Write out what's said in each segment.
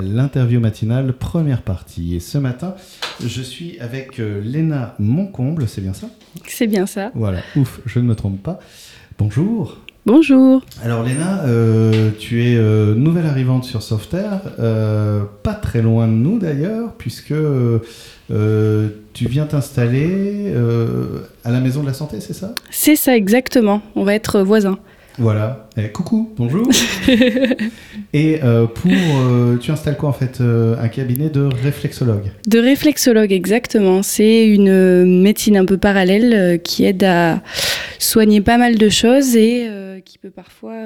l'interview matinale, première partie. Et ce matin, je suis avec euh, Léna Moncomble, c'est bien ça? C'est bien ça. Voilà, ouf, je ne me trompe pas. Bonjour. Bonjour. Alors Léna, euh, tu es euh, nouvelle arrivante sur Softair, euh, pas très loin de nous d'ailleurs, puisque tu viens t'installer à la Maison de la Santé, c'est ça? C'est ça exactement. On va être voisins. Voilà. Eh, coucou, bonjour. Et euh, pour, euh, tu installes quoi en fait euh, Un cabinet de réflexologue? De réflexologue exactement. C'est une médecine un peu parallèle qui aide à soigner pas mal de choses et qui peut parfois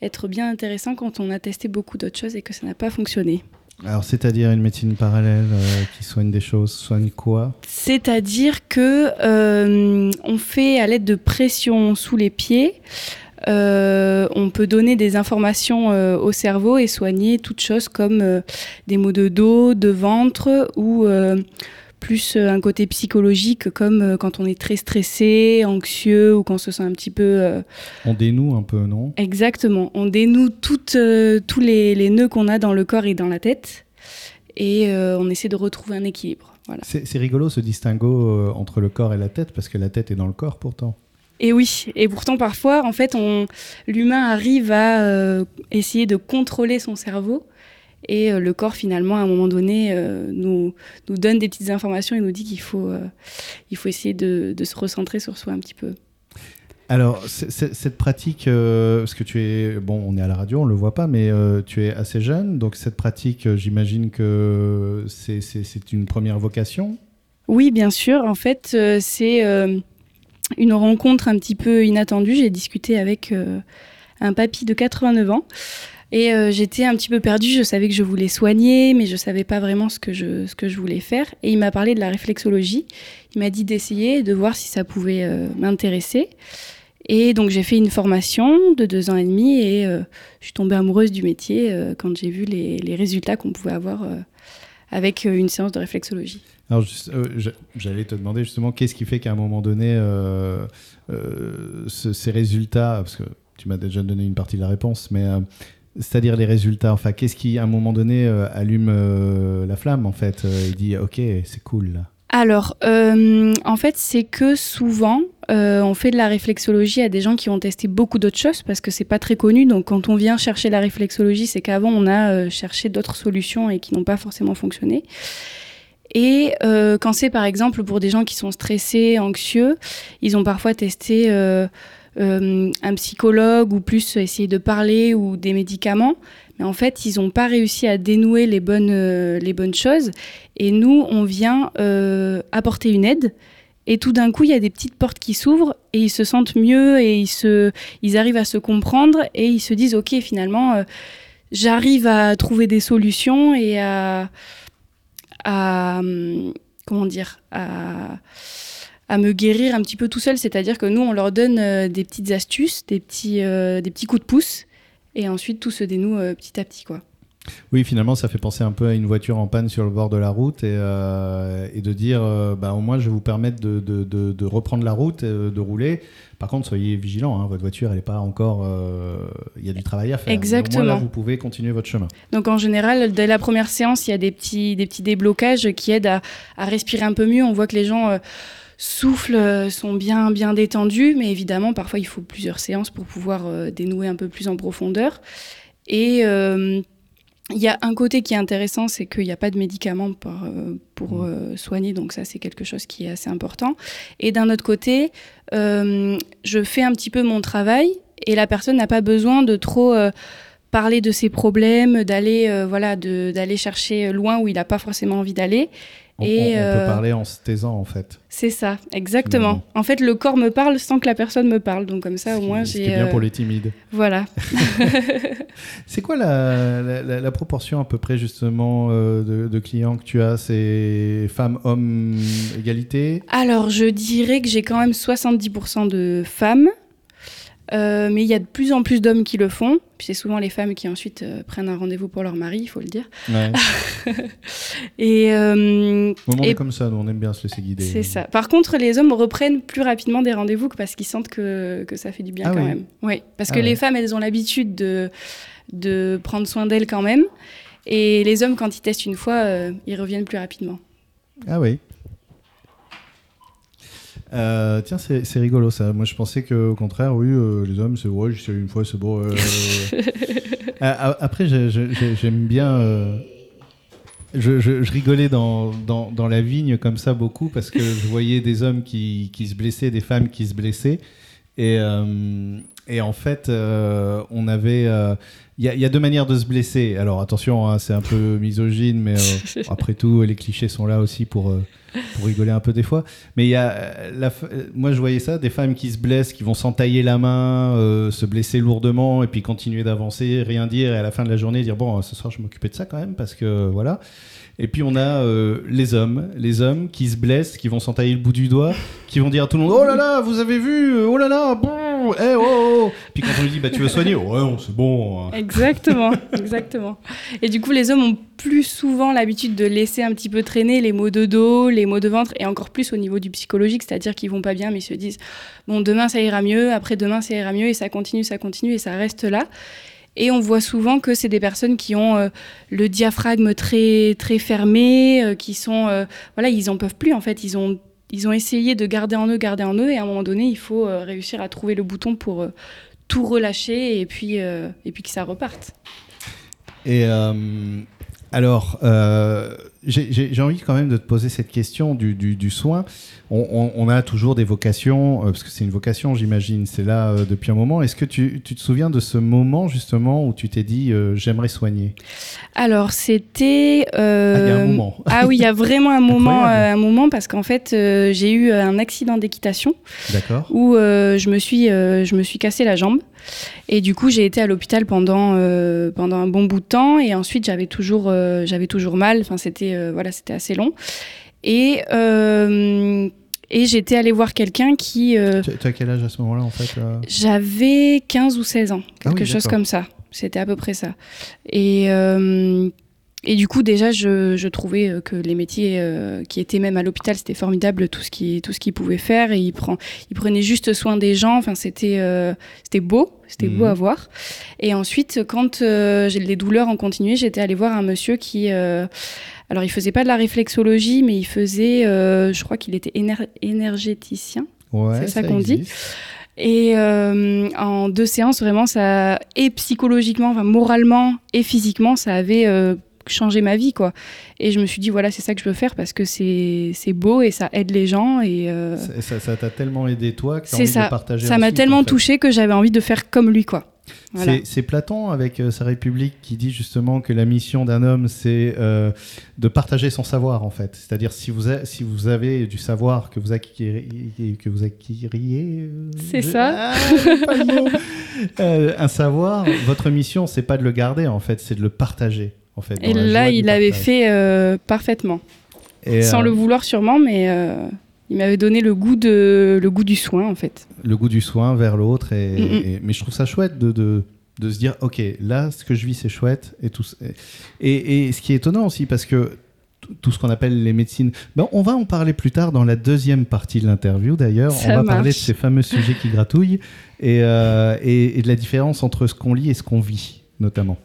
être bien intéressant quand on a testé beaucoup d'autres choses et que ça n'a pas fonctionné. Alors c'est-à-dire une médecine parallèle euh, qui soigne des choses, soigne quoi? C'est-à-dire que euh, on fait à l'aide de pression sous les pieds. euh, on peut donner des informations au cerveau et soigner toutes choses comme des maux de dos, de ventre ou plus euh, un côté psychologique comme euh, quand on est très stressé, anxieux ou quand on se sent un petit peu... euh, On dénoue un peu, non? Exactement, on dénoue toutes, euh, tous les, les nœuds qu'on a dans le corps et dans la tête et euh, on essaie de retrouver un équilibre. Voilà. C'est rigolo ce distinguo entre le corps et la tête, parce que la tête est dans le corps pourtant. Et oui, et pourtant parfois, en fait, on, l'humain arrive à essayer de contrôler son cerveau, et euh, le corps finalement, à un moment donné, euh, nous, nous donne des petites informations et nous dit qu'il faut, euh, il faut essayer de, de se recentrer sur soi un petit peu. Alors, cette pratique, euh, parce que tu es, bon, on est à la radio, on le voit pas, mais euh, tu es assez jeune, donc cette pratique, j'imagine que c'est- une première vocation? Oui, bien sûr. En fait, euh, c'est une rencontre un petit peu inattendue. J'ai discuté avec un papy de 89 ans. Et euh, j'étais un petit peu perdue. Je savais que je voulais soigner, mais je savais pas vraiment ce que je, ce que je voulais faire. Et il m'a parlé de la réflexologie. Il m'a dit d'essayer de voir si ça pouvait euh, m'intéresser. Et donc j'ai fait une formation de deux ans et demi et euh, je suis tombée amoureuse du métier quand j'ai vu les, les résultats qu'on pouvait avoir avec une séance de réflexologie. Alors, j'allais te demander justement, qu'est-ce qui fait qu'à un moment donné, ce- ces résultats, parce que tu m'as déjà donné une partie de la réponse, mais c'est-à-dire les résultats, enfin, qu'est-ce qui, à un moment donné, euh, allume euh, la flamme, en fait euh, Il dit, ok, c'est cool. Alors, euh, en fait, c'est que souvent, euh, on fait de la réflexologie à des gens qui ont testé beaucoup d'autres choses parce que c'est pas très connu. Donc, quand on vient chercher la réflexologie, c'est qu'avant, on a euh, cherché d'autres solutions et qui n'ont pas forcément fonctionné. Et euh, quand c'est par exemple pour des gens qui sont stressés, anxieux, ils ont parfois testé euh, euh, un psychologue ou plus essayer de parler ou des médicaments. Mais en fait, ils n'ont pas réussi à dénouer les bonnes, euh, les bonnes choses. Et nous, on vient euh, apporter une aide. Et tout d'un coup, il y a des petites portes qui s'ouvrent et ils se sentent mieux et ils, se, ils arrivent à se comprendre et ils se disent, OK, finalement, euh, j'arrive à trouver des solutions et à... hum, comment dire à me guérir un petit peu tout seul. C'est-à-dire que nous, on leur donne euh, des petites astuces, des petits, euh, des petits coups de pouce et ensuite tout se dénoue euh, petit à petit. quoi. Oui, finalement, ça fait penser un peu à une voiture en panne sur le bord de la route et, euh, et de dire, euh, bah, au moins, je vais vous permettre de, de- de- de reprendre la route, euh, de rouler. Par contre, soyez vigilants, hein, votre voiture, elle n'est pas encore... Il y a du travail à faire. Mais Au moins, Exactement. là, vous pouvez continuer votre chemin. Donc en général, dès la première séance, il y a des petits, des petits déblocages qui aident à, à respirer un peu mieux. On voit que les gens soufflent, euh, sont bien, bien détendus, mais évidemment, parfois, il faut plusieurs séances pour pouvoir euh, dénouer un peu plus en profondeur. Et euh, il y a un côté qui est intéressant, c'est qu'il n'y a pas de médicaments pour, pour euh, soigner, donc ça c'est quelque chose qui est assez important. Et d'un autre côté, je fais un petit peu mon travail et la personne n'a pas besoin de trop parler de ses problèmes, d'aller euh, voilà, de- d'aller chercher loin où il n'a pas forcément envie d'aller. Et, on- on euh, peut parler en se taisant, en fait. C'est ça, exactement. En fait, le corps me parle sans que la personne me parle, donc comme ça au moins j'ai est bien euh, pour les timides. voilà. C'est quoi la, la- proportion à peu près, justement, de, de clients que tu as? C'est femmes, hommes, égalité? Alors, je dirais que j'ai quand même 70% de femmes, euh, mais il y a de plus en plus d'hommes qui le font. Puis c'est souvent les femmes qui ensuite euh, prennent un rendez-vous pour leur mari, il faut le dire. Ouais. Et euh, Et- est comme ça, nous, on aime bien se laisser guider. c'est ça. Par contre, les hommes reprennent plus rapidement des rendez-vous que parce qu'ils sentent que, que ça fait du bien Ah quand oui. même. Oui, parce Ah que ouais. les femmes, elles ont l'habitude de, de prendre soin d'elles quand même. Et les hommes, quand ils testent une fois, euh, ils reviennent plus rapidement. Ah oui. Euh, tiens, c'est rigolo ça. Moi, je pensais qu'au contraire, oui, euh, les hommes, c'est ouais, j'essaie une fois, c'est bon. euh. Après, j'ai- j'ai- j'aime bien. Je, je- je rigolais dans, dans, dans la vigne comme ça beaucoup parce que je voyais des hommes qui, qui se blessaient, des femmes qui se blessaient. Et, euh, et en fait, euh, on avait. euh, Il y, a- il y a deux manières de se blesser. Alors attention, hein, c'est un peu misogyne, mais après tout, les clichés sont là aussi pour, pour rigoler un peu des fois. Mais il y a, la, moi, je voyais ça, des femmes qui se blessent, qui vont s'entailler la main, se blesser lourdement, et puis continuer d'avancer, rien dire, et à la fin de la journée dire bon, ce soir, je m'occupais de ça quand même, parce que voilà. Et puis on a euh, les hommes, les hommes qui se blessent, qui vont s'entailler le bout du doigt, qui vont dire à tout le monde oh là là, vous avez vu, oh là là, bon, eh oh, oh. Puis quand on lui dit bah tu veux soigner, ouais, non, c'est bon. Exactement, exactement. Et du coup, les hommes ont plus souvent l'habitude de laisser un petit peu traîner les maux de dos, les maux de ventre, et encore plus au niveau du psychologique, c'est-à-dire qu'ils vont pas bien, mais ils se disent bon, demain ça ira mieux, après demain ça ira mieux, et ça continue, ça continue, et ça reste là. Et on voit souvent que c'est des personnes qui ont euh, le diaphragme très très fermé, euh, qui sont euh, voilà, ils en peuvent plus en fait, ils ont ils ont essayé de garder en eux, garder en eux, et à un moment donné, il faut réussir à trouver le bouton pour tout relâcher et puis et puis que ça reparte. Et alors, j'ai- envie quand même de te poser cette question du, du- du soin. On, on- on a toujours des vocations, euh, parce que c'est une vocation, j'imagine, c'est là euh, depuis un moment. Est-ce que tu, tu te souviens de ce moment justement où tu t'es dit euh, j'aimerais soigner? Alors c'était. Ah, il y a un moment. Ah oui, il y a vraiment un moment, un moment parce qu'en fait j'ai eu un accident d'équitation D'accord. où je me suis, je me suis cassé la jambe et du coup j'ai été à l'hôpital pendant pendant un bon bout de temps et ensuite j'avais toujours j'avais toujours mal. Enfin c'était euh, voilà c'était assez long et euh, et j'étais allée voir quelqu'un qui euh, Tu, as quel âge à ce moment-là en fait euh J'avais 15 ou 16 ans, Ah oui, quelque chose comme ça. C'était à peu près ça. Et, euh, et du coup, déjà, je, je trouvais euh, que les métiers euh, qui étaient même à l'hôpital, c'était formidable, tout ce qui- tout ce qu'ils pouvaient faire. Et ils, prend, ils prenaient juste soin des gens. Enfin, c'était euh, c'était beau. C'était beau Mhm. à voir. Et ensuite, quand euh, j'ai les douleurs ont continué, j'étais allée voir un monsieur qui... euh, alors, il faisait pas de la réflexologie, mais il faisait... euh, je crois qu'il était éner- énergéticien. Ouais, c'est ça qu'on dit. Et euh, en deux séances, vraiment, ça, et psychologiquement, enfin, moralement et physiquement, ça avait euh, changé ma vie, quoi. Et je me suis dit, voilà, c'est ça que je veux faire parce que c'est c'est beau et ça aide les gens. Et euh, Ça- t'a tellement aidé toi que envie de ça. le partager Ça m'a tellement touchée que j'avais envie de faire comme lui, quoi. Voilà. C'est- Platon avec euh, sa République qui dit justement que la mission d'un homme, c'est euh, de partager son savoir en fait. C'est-à-dire si vous, a- si vous avez du savoir que vous acquériez, que vous acquériez euh, C'est ça. Ah, un savoir, votre mission, c'est pas de le garder en fait, c'est de le partager en fait. Et là, il avait partage. fait euh, parfaitement. Et, Sans euh, le vouloir sûrement, mais euh, il m'avait donné le goût, de, le goût du soin, en fait. le goût du soin vers l'autre. Et, Mm, mm. et- mais je trouve ça chouette de, de, de se dire, ok, là, ce que je vis, c'est chouette. Et, tout, et, et ce qui est étonnant aussi, parce que tout ce qu'on appelle les médecines, ben, on va en parler plus tard dans la deuxième partie de l'interview d'ailleurs. On va parler de ces fameux sujets qui gratouillent et de la différence entre ce qu'on lit et ce qu'on vit, notamment.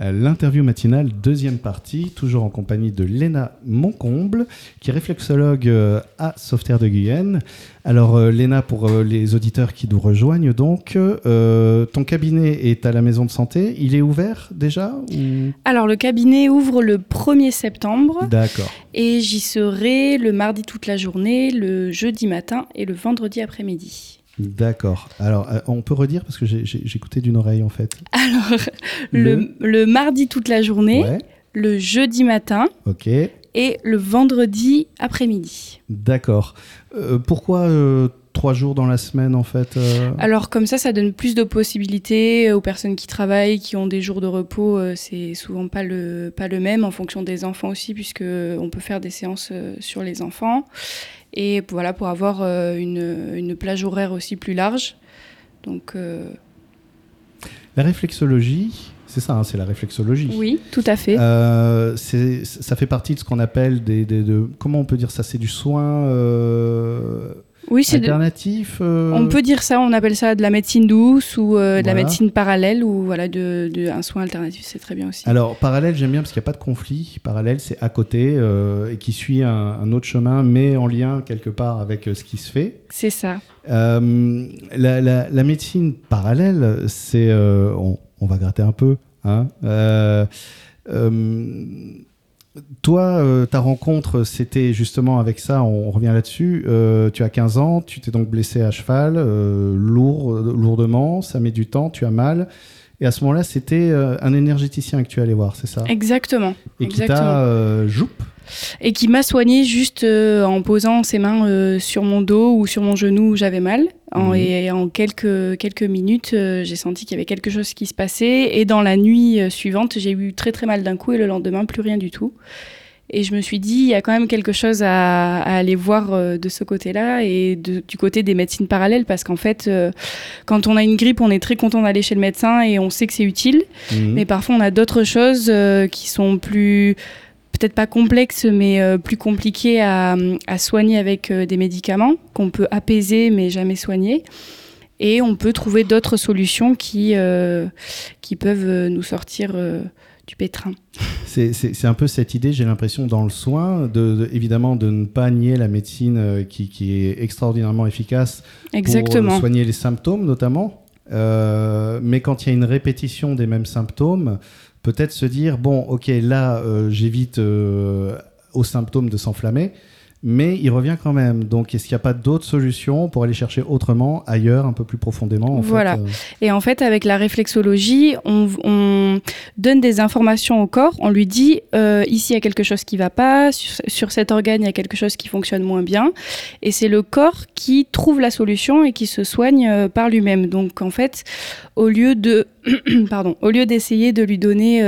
Euh, L'interview matinale, deuxième partie, toujours en compagnie de Léna Moncomble, qui est réflexologue euh, à Sauveterre de Guyenne. Alors, euh, Léna, pour les auditeurs qui nous rejoignent, donc, euh, ton cabinet est à la maison de santé. Il est ouvert déjà ou... Alors, le cabinet ouvre le 1er septembre. D'accord. Et j'y serai le mardi toute la journée, le jeudi matin et le vendredi après-midi. D'accord. Alors, euh, on peut redire parce que écouté d'une oreille en fait. Alors, le, le mardi toute la journée, Ouais. le jeudi matin Ok. et le vendredi après-midi. D'accord. Euh, pourquoi euh, trois jours dans la semaine en fait euh Alors comme ça, ça donne plus de possibilités aux personnes qui travaillent, qui ont des jours de repos. C'est souvent pas le, pas le même en fonction des enfants aussi, puisque on peut faire des séances sur les enfants. Et voilà, pour avoir euh, une, une plage horaire aussi plus large. Donc euh, La réflexologie, c'est ça, hein, c'est la réflexologie. oui, tout à fait. Euh, ça fait partie de ce qu'on appelle des, des- de comment on peut dire ça c'est du soin euh, oui, c'est alternatif. On peut dire ça. On appelle ça de la médecine douce ou de la médecine parallèle ou voilà de, de un soin alternatif. C'est très bien aussi. Alors parallèle, j'aime bien parce qu'il n'y a pas de conflit. Parallèle, c'est à côté et qui suit un, un, autre chemin, mais en lien quelque part avec ce qui se fait. C'est ça. La, la, la, médecine parallèle, c'est on, on, va gratter un peu. Hein euh, toi, euh, ta rencontre, c'était justement avec ça, on, revient là-dessus. Euh, tu as 15 ans, tu t'es donc blessé à cheval, lourd, lourdement, ça met du temps, tu as mal. Et à ce moment-là, c'était un énergéticien que tu allais voir, c'est ça? Exactement. Et qui t'a joup et qui m'a soigné juste euh, en posant ses mains euh, sur mon dos ou sur mon genou où j'avais mal. En, Et en quelques, quelques minutes, euh, j'ai senti qu'il y avait quelque chose qui se passait. Et dans la nuit suivante, j'ai eu très très mal d'un coup et le lendemain, plus rien du tout. Et je me suis dit, il y a quand même quelque chose à, aller voir de ce côté-là et du côté des médecines parallèles, parce qu'en fait, quand on a une grippe, on est très content d'aller chez le médecin et on sait que c'est utile. Mhm. Mais parfois, on a d'autres choses qui sont plus peut-être pas complexe, mais euh, plus compliqué à, soigner avec euh, des médicaments qu'on peut apaiser mais jamais soigner. Et on peut trouver d'autres solutions qui, euh, qui peuvent nous sortir du pétrin. C'est un peu cette idée, j'ai l'impression, dans le soin, de, évidemment de ne pas nier la médecine qui, qui est extraordinairement efficace Exactement. pour soigner les symptômes notamment. mais quand il y a une répétition des mêmes symptômes, peut-être se dire bon, ok, là, euh, j'évite euh, aux symptômes de s'enflammer, mais il revient quand même. Donc, est-ce qu'il n'y a pas d'autres solutions pour aller chercher autrement, ailleurs, un peu plus profondément Voilà. Euh Et en fait, avec la réflexologie, on, donne des informations au corps. On lui dit euh, ici, il y a quelque chose qui ne va pas, sur, cet organe, il y a quelque chose qui fonctionne moins bien. Et c'est le corps qui trouve la solution et qui se soigne euh, par lui-même. Donc, en fait, au lieu de pardon, au lieu d'essayer de lui donner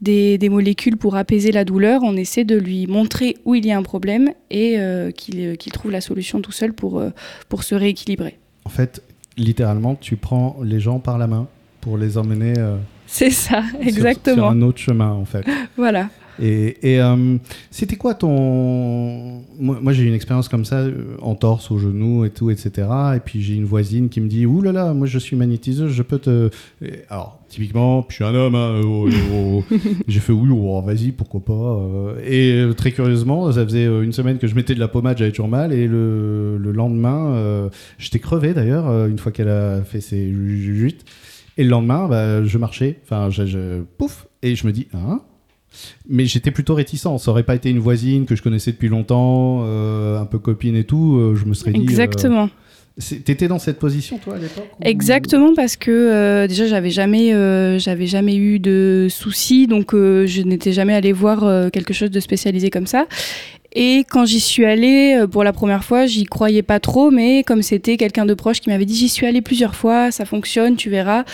des, molécules pour apaiser la douleur, on essaie de lui montrer où il y a un problème et euh, qu'il trouve la solution tout seul pour, euh, pour se rééquilibrer. En fait, littéralement, tu prends les gens par la main pour les emmener. Euh, C'est ça, exactement. Sur, un autre chemin, en fait. voilà. Et, c'était quoi ton. Moi, j'ai eu une expérience comme ça, en torse, au genou et tout, etc. Et puis j'ai une voisine qui me dit Ouh là là, moi je suis magnétiseuse, je peux te. alors, typiquement, je suis un homme, hein, oh, oh, oh. j'ai fait oui, vas-y, pourquoi pas. Euh. Et euh, très curieusement, ça faisait euh, une semaine que je mettais de la pommade, j'avais toujours mal, et le, lendemain, j'étais crevé d'ailleurs, une fois qu'elle a fait ses juites. Et le lendemain, bah, je marchais, enfin, je, pouf, et je me dis, hein? Mais j'étais plutôt réticent. Ça aurait pas été une voisine que je connaissais depuis longtemps, un peu copine et tout. je me serais dit. Exactement. T'étais dans cette position, toi, à l'époque Exactement, parce que euh, déjà, j'avais jamais, euh, j'avais jamais eu de soucis, donc euh, je n'étais jamais allée voir quelque chose de spécialisé comme ça. Et quand j'y suis allée pour la première fois, j'y croyais pas trop, mais comme c'était quelqu'un de proche qui m'avait dit j'y suis allée plusieurs fois, ça fonctionne, tu verras.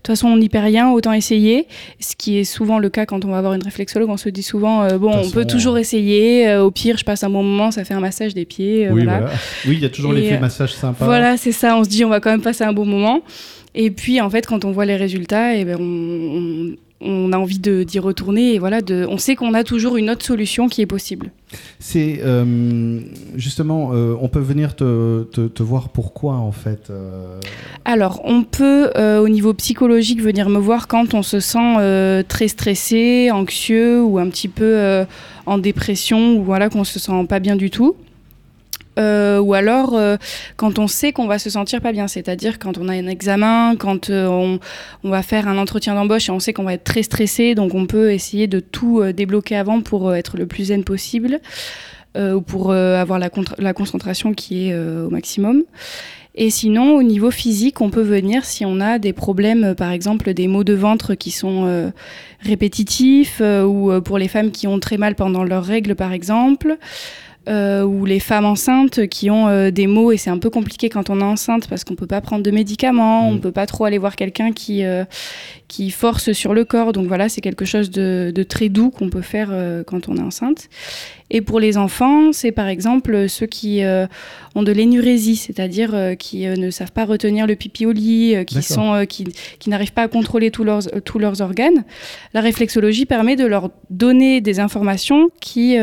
De toute façon, on n'y perd rien, autant essayer. Ce qui est souvent le cas quand on va avoir une réflexologue. On se dit souvent, euh, bon, on peut toujours essayer. Euh, au pire, je passe un bon moment, ça fait un massage des pieds. Euh, oui, voilà. oui, il y a toujours l'effet massage sympa. Voilà, c'est ça. On se dit, on va quand même passer un bon moment. Et puis, en fait, quand on voit les résultats, et eh ben, on on a envie d'y retourner et voilà, de, on sait qu'on a toujours une autre solution qui est possible. C'est euh, justement, euh, on peut venir te, te, voir pourquoi en fait euh? Alors, on peut au niveau psychologique venir me voir quand on se sent très stressé, anxieux ou un petit peu en dépression ou voilà qu'on se sent pas bien du tout. Euh, ou alors euh, quand on sait qu'on va se sentir pas bien, c'est-à-dire quand on a un examen, quand euh, on, va faire un entretien d'embauche et on sait qu'on va être très stressé, donc on peut essayer de tout débloquer avant pour être le plus zen possible ou pour avoir la, concentration qui est au maximum. Et sinon, au niveau physique, on peut venir si on a des problèmes, par exemple des maux de ventre qui sont répétitifs, ou pour les femmes qui ont très mal pendant leurs règles, par exemple. Euh, ou les femmes enceintes qui ont euh, des maux et c'est un peu compliqué quand on est enceinte parce qu'on peut pas prendre de médicaments, on mm. peut pas trop aller voir quelqu'un qui euh, qui force sur le corps. Donc voilà, c'est quelque chose de, de très doux qu'on peut faire quand on est enceinte. Et pour les enfants, c'est par exemple ceux qui ont de l'énurésie, c'est-à-dire qui ne savent pas retenir le pipi au lit, qui sont qui, qui n'arrivent pas à contrôler tous leurs tous leurs organes. La réflexologie permet de leur donner des informations qui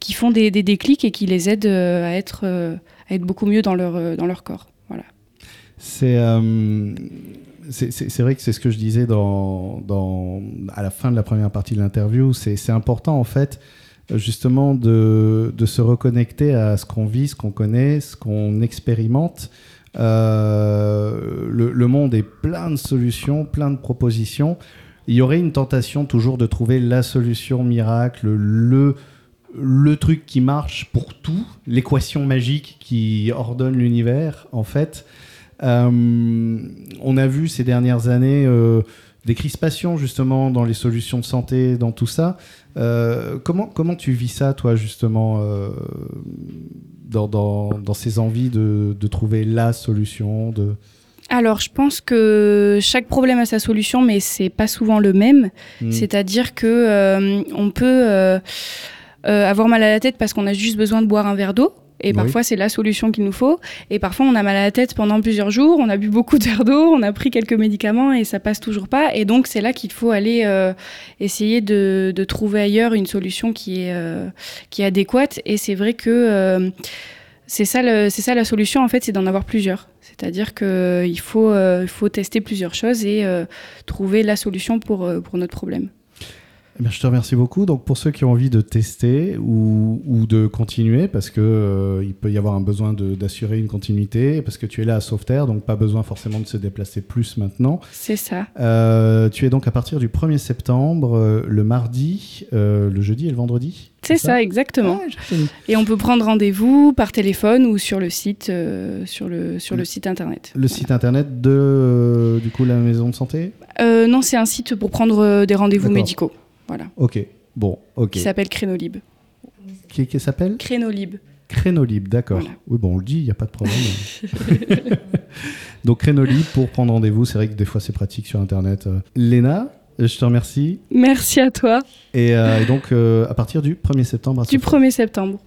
qui font des, des, des clics et qui les aident euh, à être, euh, être beaucoup mieux dans leur, dans leur corps. Voilà. C'est c'est vrai que c'est ce que je disais à la fin de la première partie de l'interview. C'est important, en fait, justement, de, de se reconnecter à ce qu'on vit, ce qu'on connaît, ce qu'on expérimente. Euh, le, monde est plein de solutions, plein de propositions. Il y aurait une tentation toujours de trouver la solution miracle, le, le truc qui marche pour tout, l'équation magique qui ordonne l'univers, en fait. Euh, on a vu ces dernières années euh, des crispations justement dans les solutions de santé, dans tout ça. Euh, comment, comment tu vis ça, toi, justement, dans, dans, ces envies de, de, trouver la solution de... Alors, je pense que chaque problème a sa solution, mais c'est pas souvent le même. Hmm. C'est-à-dire que on peut avoir mal à la tête parce qu'on a juste besoin de boire un verre d'eau. Et parfois, c'est la solution qu'il nous faut. Et parfois, on a mal à la tête pendant plusieurs jours, on a bu beaucoup d'air d'eau, on a pris quelques médicaments et ça passe toujours pas. Et donc, c'est là qu'il faut aller euh, essayer de, de, trouver ailleurs une solution qui est, euh, qui est adéquate. Et c'est vrai que euh, c'est ça, ça la solution, en fait, c'est d'en avoir plusieurs. C'est-à-dire qu'il faut, faut tester plusieurs choses et trouver la solution pour, pour notre problème. Eh je te remercie beaucoup. Donc, pour ceux qui ont envie de tester ou, ou de continuer, parce que euh, il peut y avoir un besoin d'assurer une continuité, parce que tu es là à Sauveterre, donc pas besoin forcément de se déplacer plus maintenant. C'est ça. Euh, tu es donc à partir du 1er septembre, euh, le mardi, le jeudi et le vendredi c'est ça, exactement. Ah, et on peut prendre rendez-vous par téléphone ou sur le site, sur le, sur le, site internet. Le site internet de du coup la maison de santé? Non, c'est un site pour prendre des rendez-vous médicaux. Voilà. Ok, bon, ok. Qui s'appelle Crénolib. Qui, qui s'appelle Crénolib. Crénolib, d'accord. Oui, bon, on le dit, il n'y a pas de problème. Donc Crénolib pour prendre rendez-vous, c'est vrai que des fois c'est pratique sur Internet. Euh, Léna, je te remercie. Merci à toi. Et, euh, donc euh, à partir du 1er septembre. du 1er septembre.